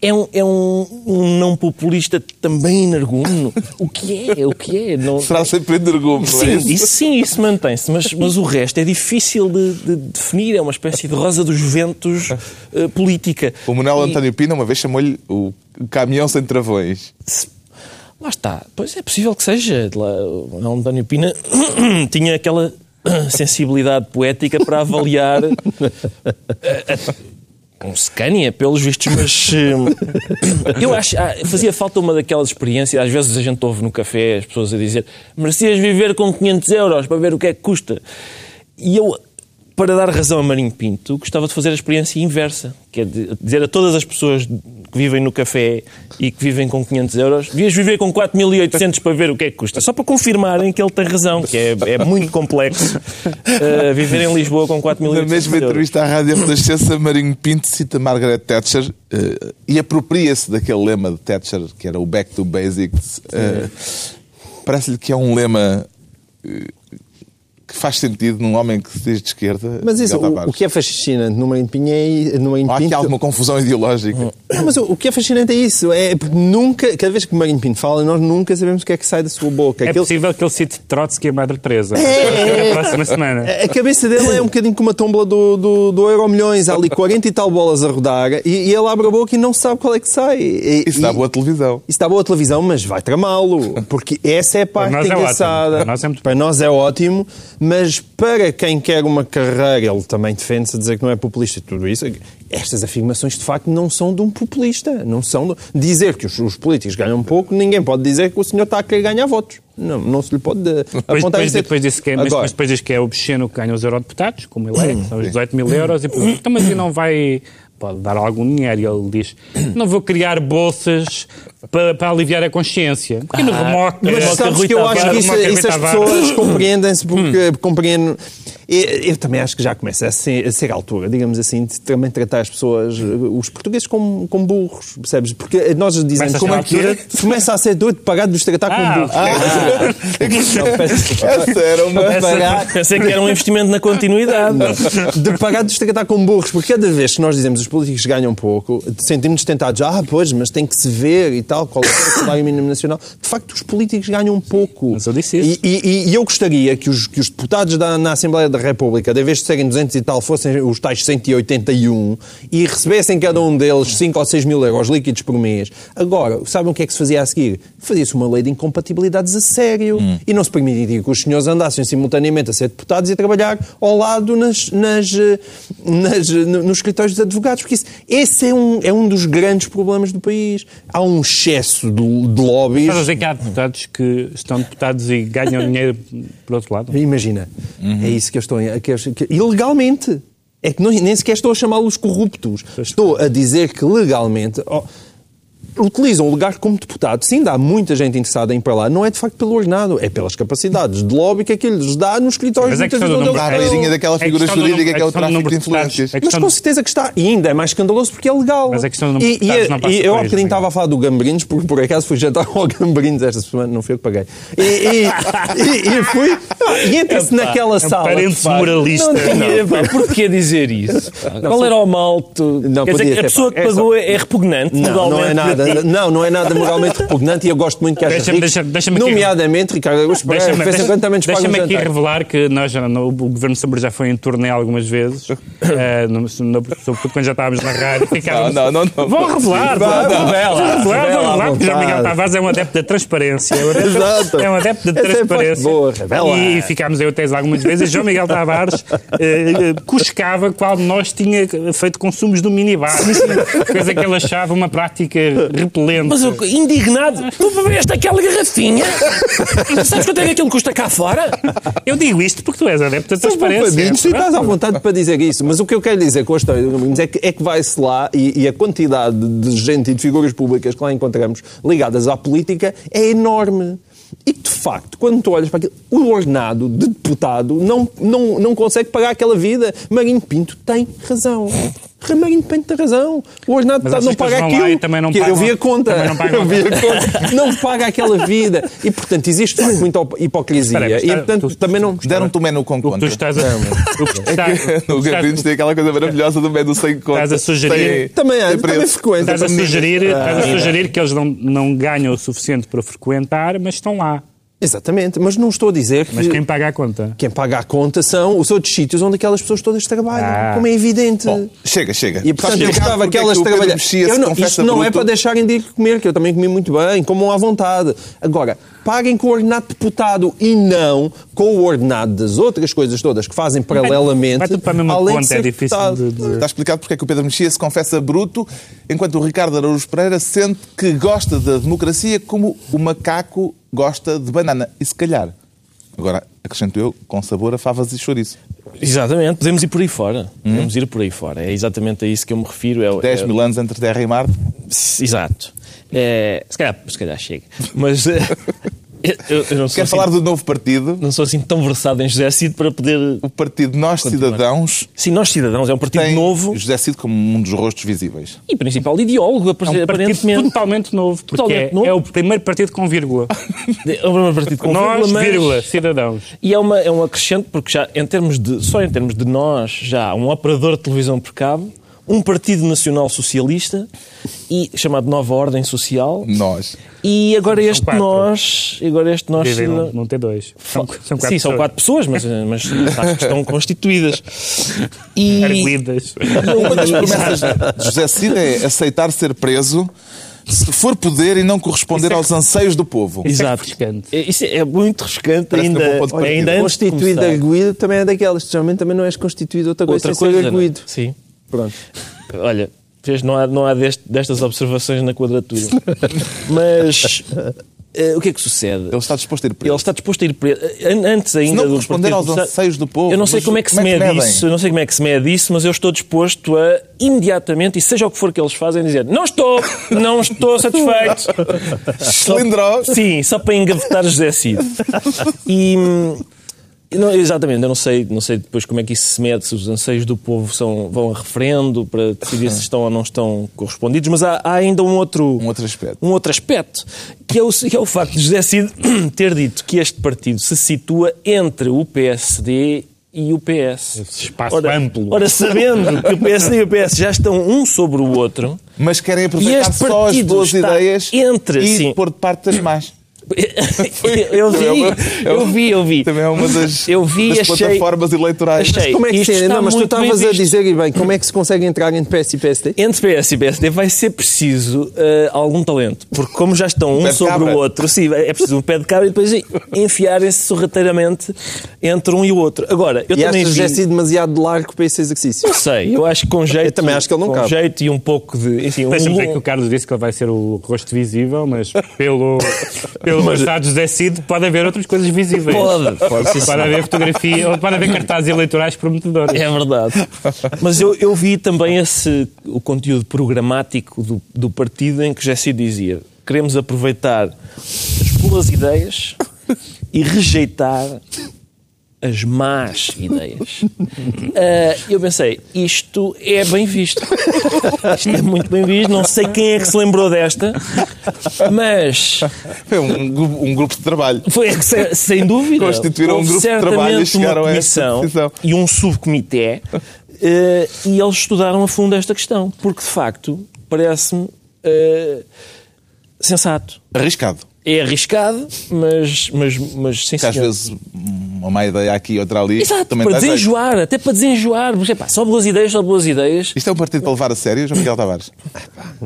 É um, é um, um não populista também energúmeno? O que é? O que é? Não, Será sempre energúmeno, é Sim, isso? isso sim, isso mantém-se, mas, mas o resto é difícil de, de definir, é uma espécie de rosa dos ventos eh, política. O Manuel E- António Pina uma vez chamou-lhe o caminhão sem travões. Lá está. Pois é possível que seja. Lá, Manuel António Pina tinha aquela sensibilidade poética para avaliar eh, um Scania, pelos vistos, mas eh, eu acho ah, fazia falta uma daquelas experiências. Às vezes a gente ouve no café as pessoas a dizer merecias viver com 500 euros para ver o que é que custa. E eu, para dar razão a Marinho Pinto, gostava de fazer a experiência inversa, que é dizer a todas as pessoas que vivem no café e que vivem com 500 euros, devias viver com 4.800 para ver o que é que custa. Só para confirmarem que ele tem razão, que é, é muito complexo uh, viver em Lisboa com 4.800 Na mesma euros. entrevista à Rádio Renascença, Marinho Pinto cita Margaret Thatcher eh, e apropria-se daquele lema de Thatcher, que era o Back to Basics. Eh, Parece-lhe que é um lema que faz sentido num homem que se diz de esquerda. Mas isso, o, o que é fascinante no Marinho Pinto é, no Marinho Ou há aqui Pinto, alguma confusão ideológica. Não, mas o, o que é fascinante é isso. É porque nunca, cada vez que o Marinho Pinto fala, nós nunca sabemos o que é que sai da sua boca. É Aquele- possível que ele cite Trotsky e a Madre Teresa. É, é. Na próxima semana. A cabeça dele é um bocadinho como a tombola do, do, do Euro Milhões. Há ali 40 e tal bolas a rodar e, e ele abre a boca e não sabe qual é que sai. E, Isso dá boa televisão. Isso dá boa televisão, mas vai tramá-lo. Porque essa é a parte nós é engraçada. Para nós é muito Para nós é ótimo, mas para quem quer uma carreira, ele também defende-se a dizer que não é populista e tudo isso. Estas afirmações de facto não são de um populista. Não são de... Dizer que os, os políticos ganham pouco, ninguém pode dizer que o senhor está a querer ganhar votos. Não, não se lhe pode eh, Depois, apontar depois, depois disse que é, Agora, mas depois diz que é obsceno que ganha os eurodeputados, como ele é, são os 18 mil euros, e pergunta, então, mas e não vai, pode dar algum dinheiro? E ele diz, não vou criar bolsas para, para aliviar a consciência. Porque no remoque... Mas sabes que eu acho que isso, remoque isso as pessoas compreendem-se porque compreendem. Eu, também acho que já começa a ser, a ser a altura, digamos assim, de também tratar as pessoas, os portugueses, como, como burros, percebes? Porque nós dizemos como é que altura? começa a ser doido de pagar de os tratar como Ah, burros. ok. Não, peço- Essa era uma. de pagar, Pensei que era um investimento na continuidade. de pagar de os tratar como burros, porque cada vez que nós dizemos os políticos ganham pouco, sentimos-nos tentados, ah, pois, mas tem que se ver e tal, qual é o salário mínimo nacional. De facto, os políticos ganham pouco. Mas eu disse isso. E, e- e eu gostaria que os, que os deputados da, na Assembleia da República, de vez de serem 200 e tal, fossem os tais 181 e recebessem cada um deles 5 ou 6 mil euros líquidos por mês. Agora, sabem o que é que se fazia a seguir? Fazia-se uma lei de incompatibilidades a sério e não se permitiria que os senhores andassem simultaneamente a ser deputados e a trabalhar ao lado nas, nas, eh, nas, eh, nos escritórios de advogados, porque isso, esse é um, é um dos grandes problemas do país. Há um excesso de, de lobbies. Estás a dizer que há deputados que estão deputados e ganham dinheiro por outro lado? Imagina, é isso que eu estou a... Que eu, que, ilegalmente. É que não- nem sequer estou a chamá-los corruptos. Estou a dizer que legalmente... oh, utilizam o lugar como deputado. Se ainda há muita gente interessada em ir para lá, não é de facto pelo ordenado, é pelas capacidades de lobby que aquilo lhes dá nos escritórios Mas é muitas vezes onde eles É daquela É figura jurídica que é o é tráfico de influências. É Mas com certeza que está. E ainda é mais escandaloso porque é legal. Mas é questão do e, e- não passa e eu há bocadinho estava a falar do Gambrinhos, porque por acaso fui jantar ao Gambrinhos esta semana, não fui eu que paguei. E, e, e- e fui. E entra-se naquela sala. parente moralista. Não tinha, Pá, Porquê dizer isso? Qual era o mal? Tu... Não, Quer dizer, a pessoa que É pagou é repugnante Não, não é legalmente. Nada, não, não é nada moralmente repugnante e eu gosto muito que haja ricos, deixa- deixa-me aqui- nomeadamente Ricardo Augusto Pereira, de vez em quando também nos paga deixa-me aqui jantar. revelar que nós, o Governo Sombra já foi em turnê algumas vezes, eh, no- no- sobretudo quando já estávamos na rádio. ficávamos- Não, não, não, não. Vou revelar, Vá, vou vá, revelar, revela, revelar, revela à revelar, porque o João Miguel vontade. Tavares é um adepto da transparência. É um adepto, Exato. é um adepto da Essa é a parte transparência. boa, revela. E ficámos eu tese algumas vezes. João Miguel Tavares eh, eh, cuscava qual de nós tinha feito consumos do minibar. Coisa que ele achava uma prática repelente. Mas eu, indignado, tu bebeste aquela garrafinha? Sabes quanto é que aquilo custa cá fora? Eu digo isto porque tu és adepto da transparência. poupadinhos, sim, estás à vontade para dizer isso. Mas o que eu quero dizer com a história do Gambrinhos é que, é que vai-se lá e, e a quantidade de gente e de figuras públicas que lá encontramos ligadas à política é enorme. E que, de facto, quando tu olhas para aquilo, o ordenado de deputado não, não, não consegue pagar aquela vida. Marinho Pinto tem razão. Ramarinho tem razão. O ordenado Mas deputado não paga aquilo. também não que pagam- eu vi a conta. não pagam eu vi a conta. Não paga aquela vida. E, portanto, existe muita hipocrisia. Espera mas e, está- portanto, tu- também não... Deram-te um menu com O que tu conta. estás a. o que o que O Gabrinos tem aquela coisa maravilhosa do menu sem conta. Estás a sugerir- Sem- Também, é, sem também frequenta. Estás a sugerir, estás a sugerir que eles não, não ganham o suficiente para frequentar, mas estão lá. Exatamente, mas não estou a dizer que... Mas quem paga a conta? Quem paga a conta são os outros sítios onde aquelas pessoas todas trabalham, Ah. como é evidente. Bom, chega, chega. E portanto Está eu gostava porque que é elas trabalhassem. Não, isto não é bruto. para deixarem de ir comer, que eu também comi muito bem, comam à vontade. Agora, paguem com o ordenado deputado e não com o ordenado das outras coisas todas que fazem paralelamente. Vai tudo para a mesma além de conta, é difícil deputado. de. Está explicado porque é que o Pedro Mexia se confessa bruto, enquanto o Ricardo Araújo Pereira sente que gosta da democracia como o macaco gosta de banana. E se calhar, agora acrescento eu, com sabor a favas e chouriço. Exatamente, podemos ir por aí fora. Hum? Podemos ir por aí fora. É exatamente a isso que eu me refiro. É, 10 é- mil anos entre Terra e Marte. Exato. É, se, calhar, se calhar chega. Mas eh, eu, eu não, sou Quer assim, falar do novo partido? não sou assim tão versado em José Cid para poder. O partido Nós Continuar. Cidadãos Sim, nós cidadãos, é um partido tem novo José Cid como um dos rostos visíveis. e principal ideólogo, É um aparentemente. totalmente novo, porque Totalmente é, novo. é o primeiro partido com vírgula. É um partido com Nós, vírgula, mas- vírgula, cidadãos. E é, uma, é um acrescente, porque já em termos de, só em termos de nós, já um operador de televisão por cabo, um Partido Nacional Socialista, e, chamado Nova Ordem Social, Nós. e agora este quatro. nós, agora este nós... Não, não ter dois. São, são quatro Sim, são pessoas. quatro pessoas, mas, mas acho que estão constituídas. E, Arguidas. Uma das promessas de José Cid é aceitar ser preso se for poder e não corresponder é aos anseios do povo. Exato. refrescante. É, Isso é muito refrescante Parece ainda, que é ainda antes de Constituído arguído também é daquelas. Geralmente também não és constituído outra coisa Outra sem coisa, ser é? arguído. Sim. Pronto. Olha, vês, não há, não há deste- destas observações na quadratura. Mas eh, o que é que sucede? Ele está disposto a ir Ele preso. está disposto a ir preso. An- Antes ainda não do corresponder Partido aos anseios do povo. Eu não sei como é que se como é mede medem? isso, eu não sei como é que se mede isso, mas eu estou disposto a imediatamente, e seja o que for que eles fazem, dizer não estou, não estou satisfeito. Cilindro. Sim, só para engavetar José Cid. E, hum, não, exatamente, eu não sei, não sei depois como é que isso se mede, se os anseios do povo são, vão a referendo para decidir se estão ou não estão correspondidos, mas há, há ainda um outro, Um outro aspecto. um outro aspecto, que é, o, que é o facto de José Cid ter dito que este partido se situa entre o PSD e o PS. Esse espaço ora, amplo. Ora, sabendo que o PSD e o PS já estão um sobre o outro, Mas querem aproveitar só as boas ideias entre, e sim. pôr de parte das más. Eu vi, É uma- é eu vi, eu vi. Também é uma das, Eu vi, das achei- plataformas eleitorais. achei- Como é que se Não, mas tu estavas a dizer, e bem, como é que se consegue entrar entre PS e PSD? Entre PS e PSD vai ser preciso eh, algum talento, porque como já estão um sobre cabra. o outro, sim, é preciso um pé de cabra e depois enfiarem-se sorrateiramente entre um e o outro. Agora, eu E também achas vi... já sido demasiado largo para esse exercício? Não sei, eu acho que com jeito, Eu também acho que ele não com cabe. jeito e um pouco de, enfim, um, um- que o Carlos disse que ele vai ser o rosto visível, mas pelo, pelo passado José Cid pode haver outras coisas visíveis. Pode, pode, sim, Pode haver fotografia, pode haver cartazes eleitorais prometedores. É verdade. Mas eu, eu vi também esse, o conteúdo programático do, do partido em que José dizia queremos aproveitar as boas ideias e rejeitar as más ideias. Ah, eu pensei, isto é bem visto. Isto é muito bem visto. Não sei quem é que se lembrou desta, mas Foi um, grupo- um grupo de trabalho. foi sem, sem dúvida. Constituíram um grupo de trabalho e chegaram a esta comissão decisão. e um subcomitê eh, e eles estudaram a fundo esta questão, porque de facto parece-me eh, sensato. Arriscado. É arriscado, mas, mas, mas sim, às vezes uma má ideia aqui outra ali. Exato, também para jeito. desenjoar, até para desenjoar. Mas, epá, só boas ideias, só boas ideias. Isto é um partido para levar a sério, João Miguel Tavares?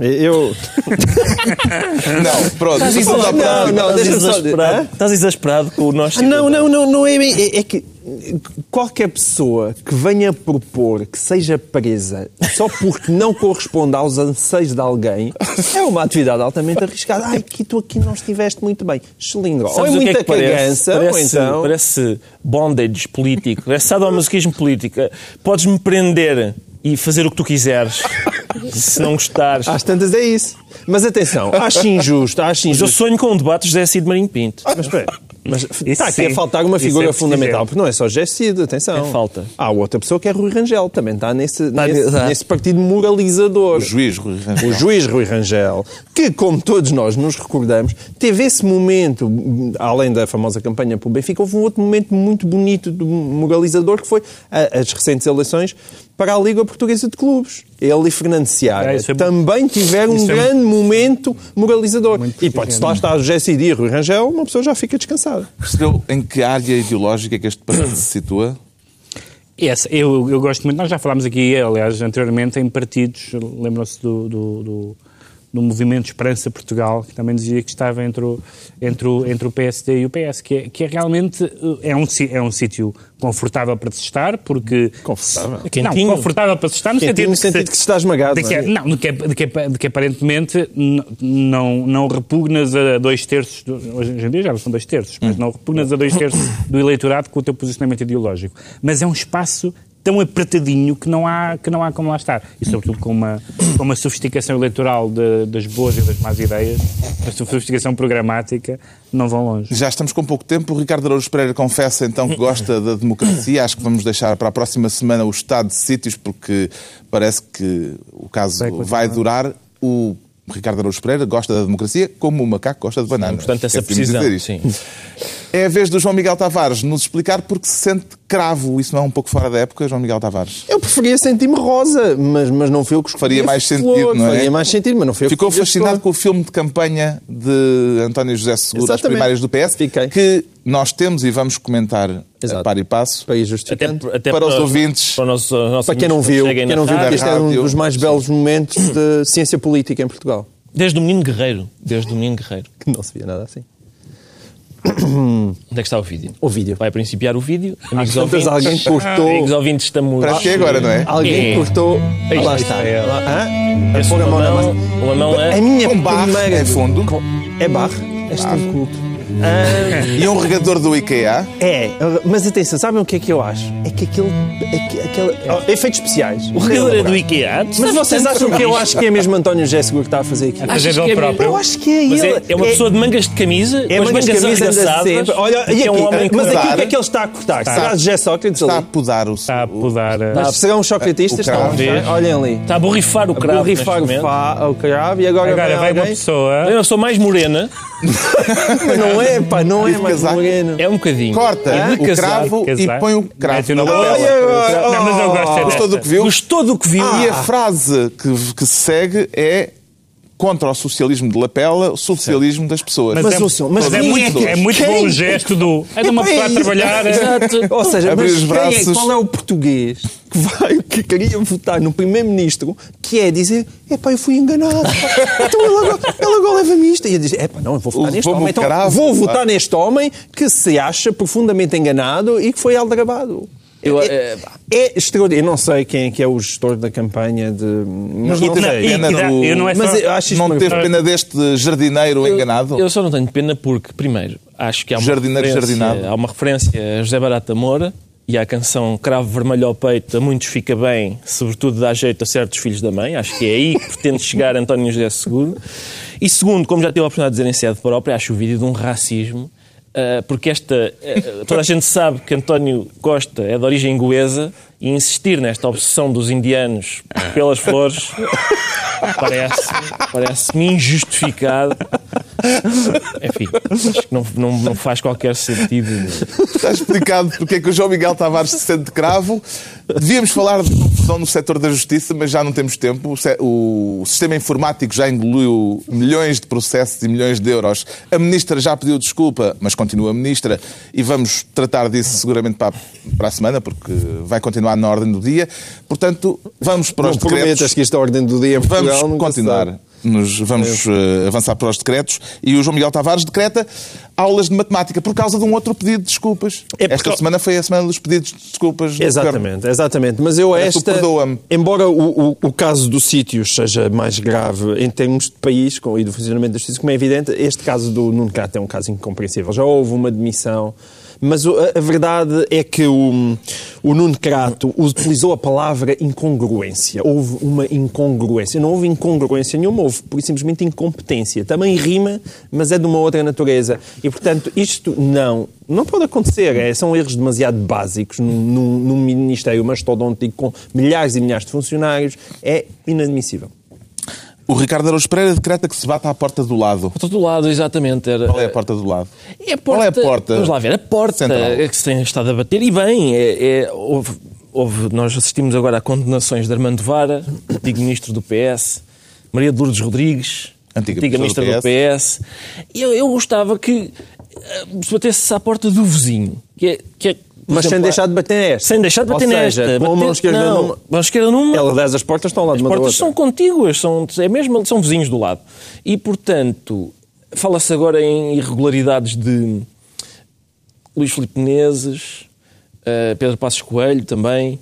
Eu. Não, pronto. Estás isso não dá para- Não, não, Estás exasperado, estás exasperado com o nosso. Ah, não, não, não, não é bem. É, é que qualquer pessoa que venha propor que seja presa só porque não corresponde aos anseios de alguém é uma atividade altamente arriscada. Ai, que tu aqui não estiveste muito bem. Xilindro. Ou é Sabes o que muita é que parece? cagança, ou Parece, então. parece bondage político, parece sadomasoquismo político. Podes-me prender e fazer o que tu quiseres, se não gostares. Às tantas é isso. Mas atenção, acho injusto, acho Mas eu injusto. sonho com um debate de José Cid Marinho Pinto. Mas espera, Mas está aqui a faltar uma figura é fundamental, porque não é só Cid, atenção. É falta. Há outra pessoa que é Rui Rangel, também está nesse, Está nesse, nesse partido moralizador. O juiz, Rui Rangel. O juiz Rui Rangel, que, como todos nós nos recordamos, teve esse momento, além da famosa campanha pelo Benfica, houve um outro momento muito bonito do moralizador, que foi a- as recentes eleições para a Liga Portuguesa de Clubes. Ele e Fernando Seara É, é- também tiveram um é- grande momento moralizador. Muito E pode, se lá está José Cid e Rui Rangel, uma pessoa já fica descansada. Percebeu em que área ideológica é que este partido se situa? Essa, eu, eu gosto muito, nós já falámos aqui, aliás, anteriormente, em partidos, lembram-se do, do, do, do movimento Esperança Portugal, que também dizia que estava entre o, entre o, entre o PSD e o PS, que é, que é realmente eh, é um, si- é um sítio confortável para se estar, porque... Confortável? Não, Quentinho. confortável para se estar no Quentinho sentido, no de que sentido se- que se está esmagado, De que, não é? não, de que, de que, de que aparentemente não, não repugnas a dois terços, do, hoje em dia já não são dois terços, mas não repugnas a dois terços do eleitorado com o teu posicionamento ideológico. Mas é um espaço tão apertadinho que não há, que não há como lá estar. E sobretudo com uma, com uma sofisticação eleitoral de- das boas e das más ideias, uma sofisticação programática, não vão longe. Já estamos com pouco tempo. O Ricardo Araújo Pereira confessa então que gosta da democracia. Acho que vamos deixar para a próxima semana o estado de sítios, porque parece que o caso Vai durar. O Ricardo Araújo Pereira gosta da democracia como o macaco gosta de banana. Portanto, essa de precisão. Sim. É a vez do João Miguel Tavares nos explicar porque se sente cravo. Isso não é um pouco fora da época, João Miguel Tavares? Eu preferia sentir-me rosa, mas, mas não foi o que escolhi Faria mais sentido, flor, não é? Faria mais sentido, mas não foi que Ficou fascinado com o filme de campanha de António José Seguro, as Exatamente. primárias do PS, Fiquei. que nós temos e vamos comentar a Exato. par e passo. Para Até, até Para os ouvintes. Para, nosso, os nossos Para quem não viu, cheguem quem não viu, este é um dos mais belos momentos de ciência política em Portugal. Desde o Menino Guerreiro. Desde o Menino Guerreiro. Que não se via nada assim. Onde é que está o vídeo? O vídeo. Vai principiar o vídeo. Amigos Tantas ouvintes, alguém cortou. amigos ouvintes, estamos... Para que agora, não é? Alguém É. cortou. É lá está. é. Hã? Esse pôr a mão na mamão- massa. o mamão é- A minha Com primeira. é fundo? Com- É? És tão culto. Ah, E um regador do IKEA. É, mas atenção, sabem o que é que eu acho? É que aquele. aque- aquele oh, efeitos especiais. O regador é do IKEA. Mas vocês acham que eu acho que é mesmo António José Seguro que está a fazer aqui? A fazer Achas dele que é próprio. Eu acho que é Mas ele. é, é uma pessoa de mangas de camisa, É com as mangas de camisa arregaçadas. Olha, e que é um aqui, homem mas aqui o que é que ele está a cortar? Está. Será José Sócrates Está a podar o. Está a podar. Mas serão socratistas? o cravo. Talvez. Olhem ali. Está a borrifar o cravo. Vou rifar o, cravo e agora, Agora vai vai uma pessoa. Eu sou mais morena, Mas não é, pá, não é mais moreno. é um bocadinho. Corta É o casar, cravo e põe o cravo na lapela. Olha agora. Não, mas eu gosto é Gostou do que viu? Gostou do que viu? E a frase que, que se segue é contra o socialismo de lapela, o socialismo das pessoas. Mas, Mas, é, ouçam, mas mas é muito, é é muito bom o gesto do. É de uma pessoa a trabalhar. Exato. Ou seja, Abrir mas os quem é- braços. qual é o português que, vai, que queria votar no primeiro-ministro que é dizer epá, eu fui enganado. então ele agora, ele agora leva-me isto. E eu dizer, epá, não, eu vou votar neste homem. Então, vou pá. votar neste homem que se acha profundamente enganado e que foi aldrabado. Eu, é, eh, é extraordinário. Eu não sei quem é que é o gestor da campanha de... Mas não sei. pena do. eu não é Mas eu acho isto Não teve pena deste jardineiro enganado? Eu só não tenho pena porque, primeiro, acho que há uma, Jardineiro referência, jardinado. há uma referência a José Barata Moura e à canção Cravo Vermelho ao Peito, a muitos fica bem, sobretudo dá jeito a certos filhos da mãe. Acho que é aí que pretende chegar António José Seguro. E segundo, como já tive a oportunidade de dizer em sede própria, acho o vídeo de um racismo. Ah, porque esta. ah, toda a gente sabe que António Costa é de origem goesa e insistir nesta obsessão dos indianos pelas flores parece- parece-me injustificado. Enfim, acho que não, não, não faz qualquer sentido. Está explicado porque é que o João Miguel Tavares se sente cravo. Devíamos falar de confusão no setor da justiça, mas já não temos tempo. O sistema informático já engoliu milhões de processos e milhões de euros. A ministra já pediu desculpa, mas continua ministra. E vamos tratar disso seguramente para a, para a semana, porque vai continuar na ordem do dia. Portanto, vamos para os Não prometas decretos. que isto é ordem do dia em Portugal. Vamos continuar. sabe. Nos, vamos eh, avançar para os decretos e o João Miguel Tavares decreta aulas de matemática por causa de um outro pedido de desculpas. É porque- Esta semana foi a semana dos pedidos de desculpas. Exatamente, exatamente. Mas eu tu esta, perdoa-me. embora o, o, o caso do sítio seja mais grave em termos de país com, e do funcionamento da justiça, como é evidente, este caso do Nuno Cato é um caso incompreensível. Já houve uma demissão, Mas a, a verdade é que o, o Nuno Crato utilizou a palavra incongruência. Houve uma incongruência. Não houve incongruência nenhuma, houve por simplesmente incompetência. Também rima, mas é de uma outra natureza. E, portanto, isto não, não pode acontecer. É, são erros demasiado básicos num, num, num ministério mastodôntico com milhares e milhares de funcionários. É inadmissível. O Ricardo Araújo Pereira decreta que se bata à porta do lado. Por todo lado, exatamente. Era, Qual é a porta do lado? É porta, Qual é a porta Vamos lá ver, a porta central? que se tem estado a bater, e bem, é, é- houve, houve- nós assistimos agora a condenações de Armando Vara, antigo ministro do PS, Maria de Lourdes Rodrigues, Antiga antiga, ministra do do PS. E eu, eu gostava que eh, se batesse à porta do vizinho, que é... Que é Mas sem exemplo, deixar de bater nesta. Sem deixar de bater Ou seja, nesta. com a mão esquerda não, numa- mão esquerda numa, Ela 10 as portas estão lá de as uma da portas são contíguas, são, é mesmo, são vizinhos do lado. E, portanto, fala-se agora em irregularidades de Luís Filipe Menezes, eh, Pedro Passos Coelho também.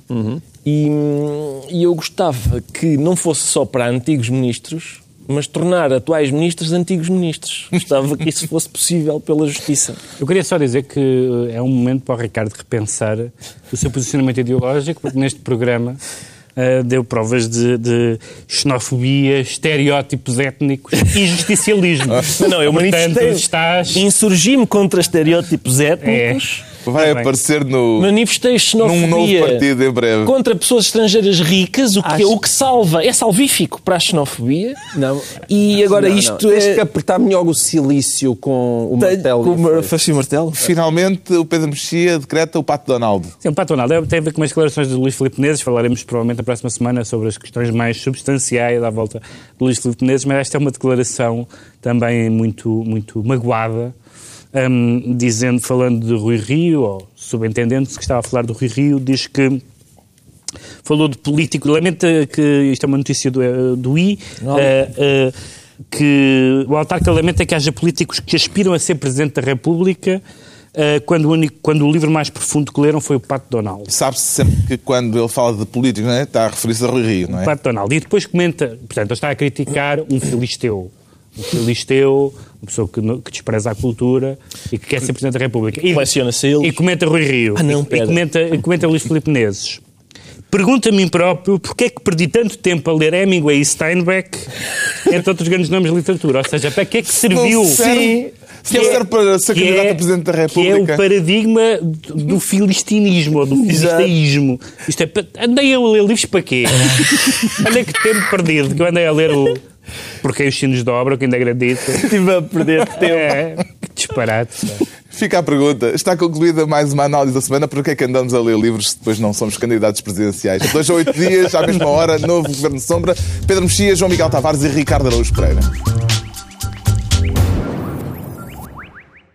E, hum, e eu gostava que não fosse só para antigos ministros, mas tornar atuais ministros antigos ministros. Gostava que isso fosse possível pela Justiça. Eu queria só dizer que eh, é um momento para o Ricardo repensar o seu posicionamento ideológico, porque neste programa eh, deu provas de, de xenofobia, estereótipos étnicos e justicialismo. Não, eu Portanto, manifestei. estás... Insurgi-me contra estereótipos étnicos. Vai bem. aparecer no, Manifestei xenofobia num novo partido em breve. contra pessoas estrangeiras ricas, o que, Acho- o que salva é salvífico para a xenofobia. Não. E agora Não, isto não. Tens é. que apertar melhor o silício com o martelo. Com e o facio martelo? Finalmente, o Pedro Mexia decreta o Pato Donaldo. Sim, o Pato Donaldo é- tem a ver com as declarações de Luís Filipe Menezes. Falaremos provavelmente na próxima semana sobre as questões mais substanciais à volta de Luís Filipe Menezes, mas esta é uma declaração também muito, muito magoada, hum, dizendo, falando de Rui Rio, ou subentendendo-se que estava a falar do Rui Rio, diz que falou de político, lamenta que isto é uma notícia do, eh, do I, eh, eh, que o autarca lamenta que haja políticos que aspiram a ser Presidente da República eh, quando, o único, quando o livro mais profundo que leram foi o Pato Donald. Sabe-se sempre que quando ele fala de políticos, não é? está a referir-se a Rui Rio, não é? Pato Donald. E depois comenta, portanto, ele está a criticar um filisteu. Um filisteu, uma pessoa que, que despreza a cultura e que quer ser Presidente da República. E, Coleciona selos. e comenta Rui Rio. Ah, não, e, pera. e comenta, e comenta Luís Filipe Menezes. Pergunto a mim próprio porque é que perdi tanto tempo a ler Hemingway e Steinbeck, entre outros grandes nomes de literatura. Ou seja, para que é que serviu? Serve. Se ele serve para ser que candidato é- a Presidente da Que é República. o paradigma do filistinismo ou do filisteísmo. Isto é, andei a ler livros para quê? Andei que tempo perdido, que eu andei a ler o Porque os sinos dobram, que ainda acredito. Estive a perder tempo. É, que disparate. Fica a pergunta. Está concluída mais uma análise da semana. Por que é que andamos a ler livros se depois não somos candidatos presidenciais? Dois a oito dias, à mesma hora, novo Governo de Sombra. Pedro Mexia, João Miguel Tavares e Ricardo Araújo Pereira.